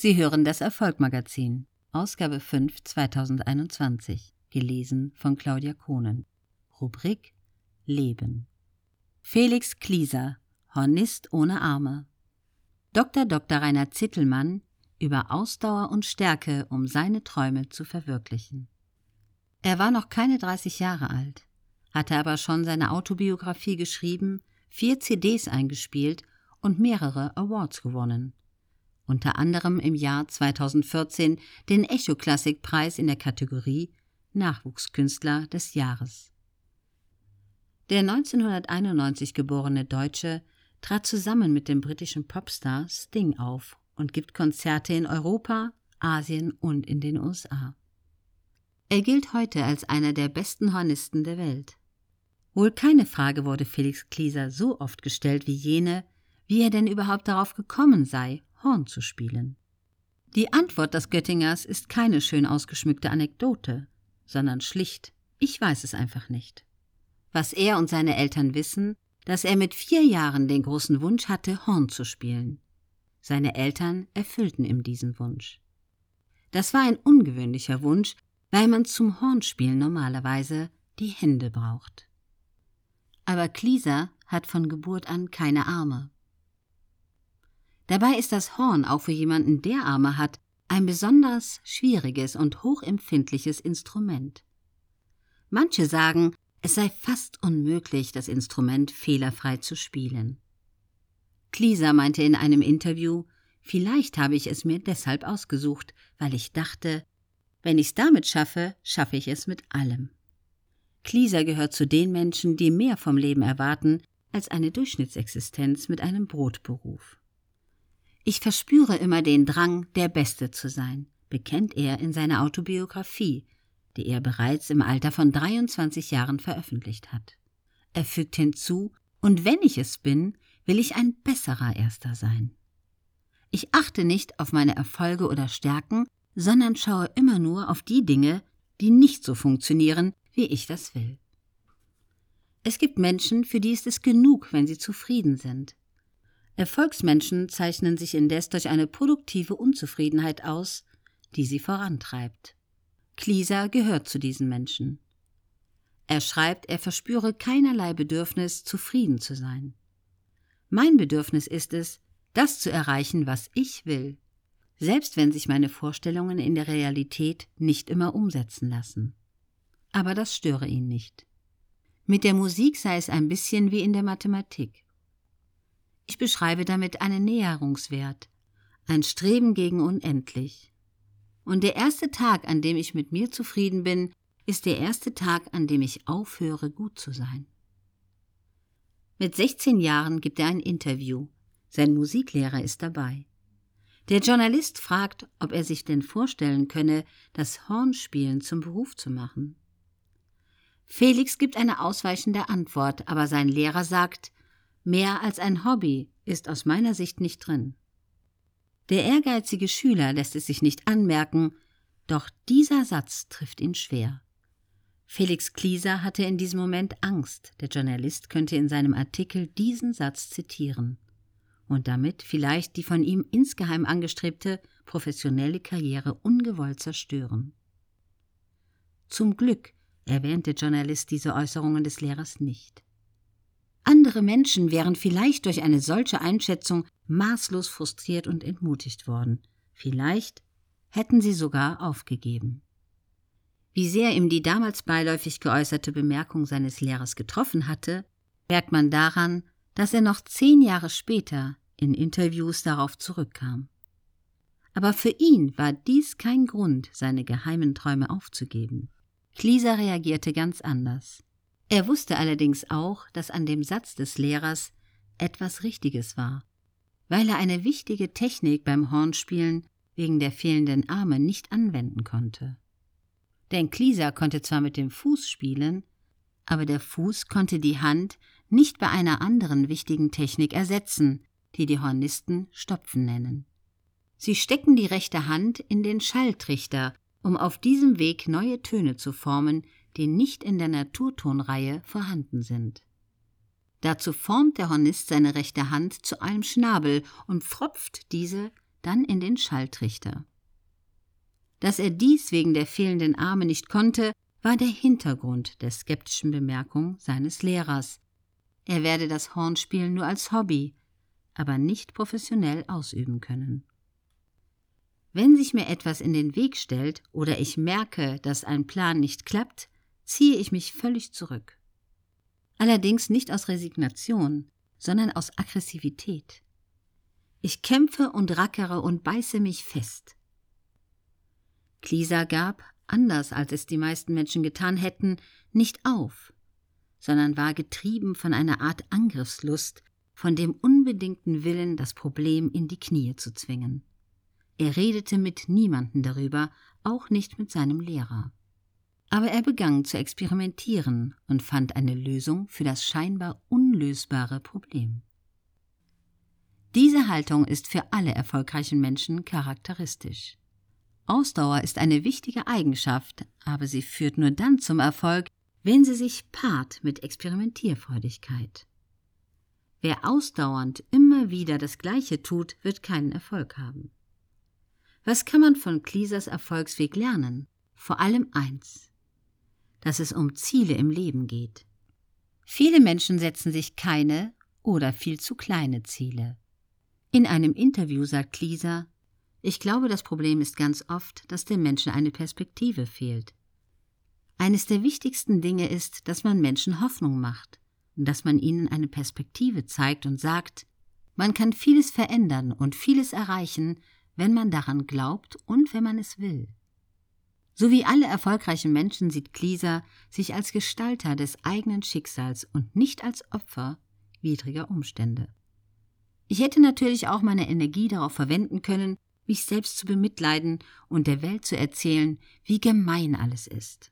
Sie hören das Erfolgmagazin, Ausgabe 5 2021, gelesen von Claudia Kohnen. Rubrik Leben. Felix Klieser, Hornist ohne Arme. Dr. Dr. Rainer Zittelmann über Ausdauer und Stärke, um seine Träume zu verwirklichen. Er war noch keine 30 Jahre alt, hatte aber schon seine Autobiografie geschrieben, vier CDs eingespielt und mehrere Awards gewonnen unter anderem im Jahr 2014 den Echo Classic Preis in der Kategorie Nachwuchskünstler des Jahres. Der 1991 geborene Deutsche trat zusammen mit dem britischen Popstar Sting auf und gibt Konzerte in Europa, Asien und in den USA. Er gilt heute als einer der besten Hornisten der Welt. Wohl keine Frage wurde Felix Klieser so oft gestellt wie jene, wie er denn überhaupt darauf gekommen sei, Horn zu spielen. Die Antwort des Göttingers ist keine schön ausgeschmückte Anekdote, sondern schlicht, ich weiß es einfach nicht. Was er und seine Eltern wissen, dass er mit vier Jahren den großen Wunsch hatte, Horn zu spielen. Seine Eltern erfüllten ihm diesen Wunsch. Das war ein ungewöhnlicher Wunsch, weil man zum Hornspielen normalerweise die Hände braucht. Aber Klieser hat von Geburt an keine Arme. Dabei ist das Horn auch für jemanden, der Arme hat, ein besonders schwieriges und hochempfindliches Instrument. Manche sagen, es sei fast unmöglich, das Instrument fehlerfrei zu spielen. Klieser meinte in einem Interview, vielleicht habe ich es mir deshalb ausgesucht, weil ich dachte, wenn ich's damit schaffe, schaffe ich es mit allem. Klieser gehört zu den Menschen, die mehr vom Leben erwarten als eine Durchschnittsexistenz mit einem Brotberuf. Ich verspüre immer den Drang, der Beste zu sein, bekennt er in seiner Autobiografie, die er bereits im Alter von 23 Jahren veröffentlicht hat. Er fügt hinzu, und wenn ich es bin, will ich ein besserer Erster sein. Ich achte nicht auf meine Erfolge oder Stärken, sondern schaue immer nur auf die Dinge, die nicht so funktionieren, wie ich das will. Es gibt Menschen, für die ist es genug, wenn sie zufrieden sind. Erfolgsmenschen zeichnen sich indes durch eine produktive Unzufriedenheit aus, die sie vorantreibt. Klieser gehört zu diesen Menschen. Er schreibt, er verspüre keinerlei Bedürfnis, zufrieden zu sein. Mein Bedürfnis ist es, das zu erreichen, was ich will, selbst wenn sich meine Vorstellungen in der Realität nicht immer umsetzen lassen. Aber das störe ihn nicht. Mit der Musik sei es ein bisschen wie in der Mathematik. Ich beschreibe damit einen Näherungswert, ein Streben gegen unendlich. Und der erste Tag, an dem ich mit mir zufrieden bin, ist der erste Tag, an dem ich aufhöre, gut zu sein. Mit 16 Jahren gibt er ein Interview. Sein Musiklehrer ist dabei. Der Journalist fragt, ob er sich denn vorstellen könne, das Hornspielen zum Beruf zu machen. Felix gibt eine ausweichende Antwort, aber sein Lehrer sagt, Mehr als ein Hobby ist aus meiner Sicht nicht drin. Der ehrgeizige Schüler lässt es sich nicht anmerken, doch dieser Satz trifft ihn schwer. Felix Klieser hatte in diesem Moment Angst, der Journalist könnte in seinem Artikel diesen Satz zitieren und damit vielleicht die von ihm insgeheim angestrebte professionelle Karriere ungewollt zerstören. Zum Glück erwähnt der Journalist diese Äußerungen des Lehrers nicht. Andere Menschen wären vielleicht durch eine solche Einschätzung maßlos frustriert und entmutigt worden. Vielleicht hätten sie sogar aufgegeben. Wie sehr ihm die damals beiläufig geäußerte Bemerkung seines Lehrers getroffen hatte, merkt man daran, dass er noch zehn Jahre später in Interviews darauf zurückkam. Aber für ihn war dies kein Grund, seine geheimen Träume aufzugeben. Klieser reagierte ganz anders. Er wusste allerdings auch, dass an dem Satz des Lehrers etwas Richtiges war, weil er eine wichtige Technik beim Hornspielen wegen der fehlenden Arme nicht anwenden konnte. Denn Klieser konnte zwar mit dem Fuß spielen, aber der Fuß konnte die Hand nicht bei einer anderen wichtigen Technik ersetzen, die die Hornisten Stopfen nennen. Sie stecken die rechte Hand in den Schalltrichter, um auf diesem Weg neue Töne zu formen, die nicht in der Naturtonreihe vorhanden sind. Dazu formt der Hornist seine rechte Hand zu einem Schnabel und pfropft diese dann in den Schalltrichter. Dass er dies wegen der fehlenden Arme nicht konnte, war der Hintergrund der skeptischen Bemerkung seines Lehrers. Er werde das Hornspielen nur als Hobby, aber nicht professionell ausüben können. Wenn sich mir etwas in den Weg stellt oder ich merke, dass ein Plan nicht klappt, ziehe ich mich völlig zurück. Allerdings nicht aus Resignation, sondern aus Aggressivität. Ich kämpfe und rackere und beiße mich fest. Klisa gab, anders als es die meisten Menschen getan hätten, nicht auf, sondern war getrieben von einer Art Angriffslust, von dem unbedingten Willen, das Problem in die Knie zu zwingen. Er redete mit niemanden darüber, auch nicht mit seinem Lehrer. Aber er begann zu experimentieren und fand eine Lösung für das scheinbar unlösbare Problem. Diese Haltung ist für alle erfolgreichen Menschen charakteristisch. Ausdauer ist eine wichtige Eigenschaft, aber sie führt nur dann zum Erfolg, wenn sie sich paart mit Experimentierfreudigkeit. Wer ausdauernd immer wieder das Gleiche tut, wird keinen Erfolg haben. Was kann man von Klisers Erfolgsweg lernen? Vor allem eins, dass es um Ziele im Leben geht. Viele Menschen setzen sich keine oder viel zu kleine Ziele. In einem Interview sagt Kliser, ich glaube, das Problem ist ganz oft, dass dem Menschen eine Perspektive fehlt. Eines der wichtigsten Dinge ist, dass man Menschen Hoffnung macht und dass man ihnen eine Perspektive zeigt und sagt, man kann vieles verändern und vieles erreichen, wenn man daran glaubt und wenn man es will. So wie alle erfolgreichen Menschen sieht Klieser sich als Gestalter des eigenen Schicksals und nicht als Opfer widriger Umstände. Ich hätte natürlich auch meine Energie darauf verwenden können, mich selbst zu bemitleiden und der Welt zu erzählen, wie gemein alles ist.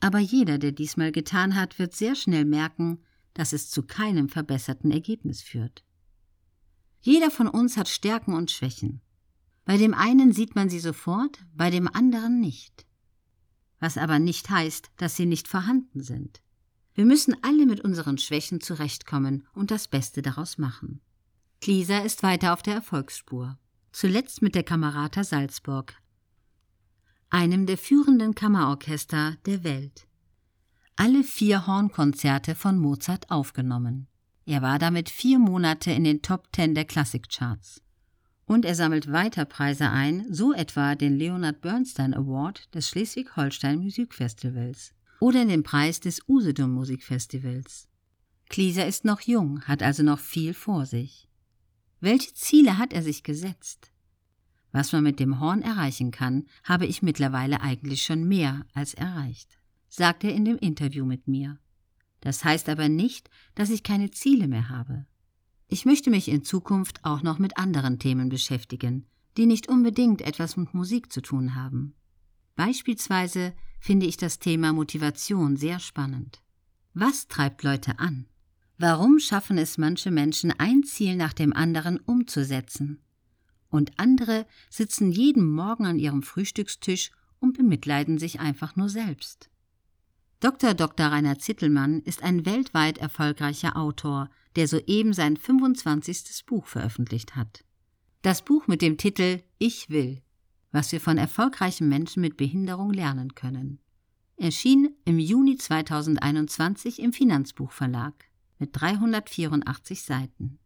Aber jeder, der diesmal getan hat, wird sehr schnell merken, dass es zu keinem verbesserten Ergebnis führt. Jeder von uns hat Stärken und Schwächen. Bei dem einen sieht man sie sofort, bei dem anderen nicht. Was aber nicht heißt, dass sie nicht vorhanden sind. Wir müssen alle mit unseren Schwächen zurechtkommen und das Beste daraus machen. Klieser ist weiter auf der Erfolgsspur. Zuletzt mit der Kamerata Salzburg, einem der führenden Kammerorchester der Welt. Alle vier Hornkonzerte von Mozart aufgenommen. Er war damit vier Monate in den Top Ten der Klassikcharts. Und er sammelt weiter Preise ein, so etwa den Leonard Bernstein Award des Schleswig-Holstein Musikfestivals oder den Preis des Usedom Musikfestivals. Klieser ist noch jung, hat also noch viel vor sich. Welche Ziele hat er sich gesetzt? Was man mit dem Horn erreichen kann, habe ich mittlerweile eigentlich schon mehr als erreicht, sagt er in dem Interview mit mir. Das heißt aber nicht, dass ich keine Ziele mehr habe. Ich möchte mich in Zukunft auch noch mit anderen Themen beschäftigen, die nicht unbedingt etwas mit Musik zu tun haben. Beispielsweise finde ich das Thema Motivation sehr spannend. Was treibt Leute an? Warum schaffen es manche Menschen, ein Ziel nach dem anderen umzusetzen? Und andere sitzen jeden Morgen an ihrem Frühstückstisch und bemitleiden sich einfach nur selbst. Dr. Dr. Rainer Zittelmann ist ein weltweit erfolgreicher Autor, der soeben sein 25. Buch veröffentlicht hat. Das Buch mit dem Titel Ich will, was wir von erfolgreichen Menschen mit Behinderung lernen können. Erschien im Juni 2021 im Finanzbuchverlag mit 384 Seiten.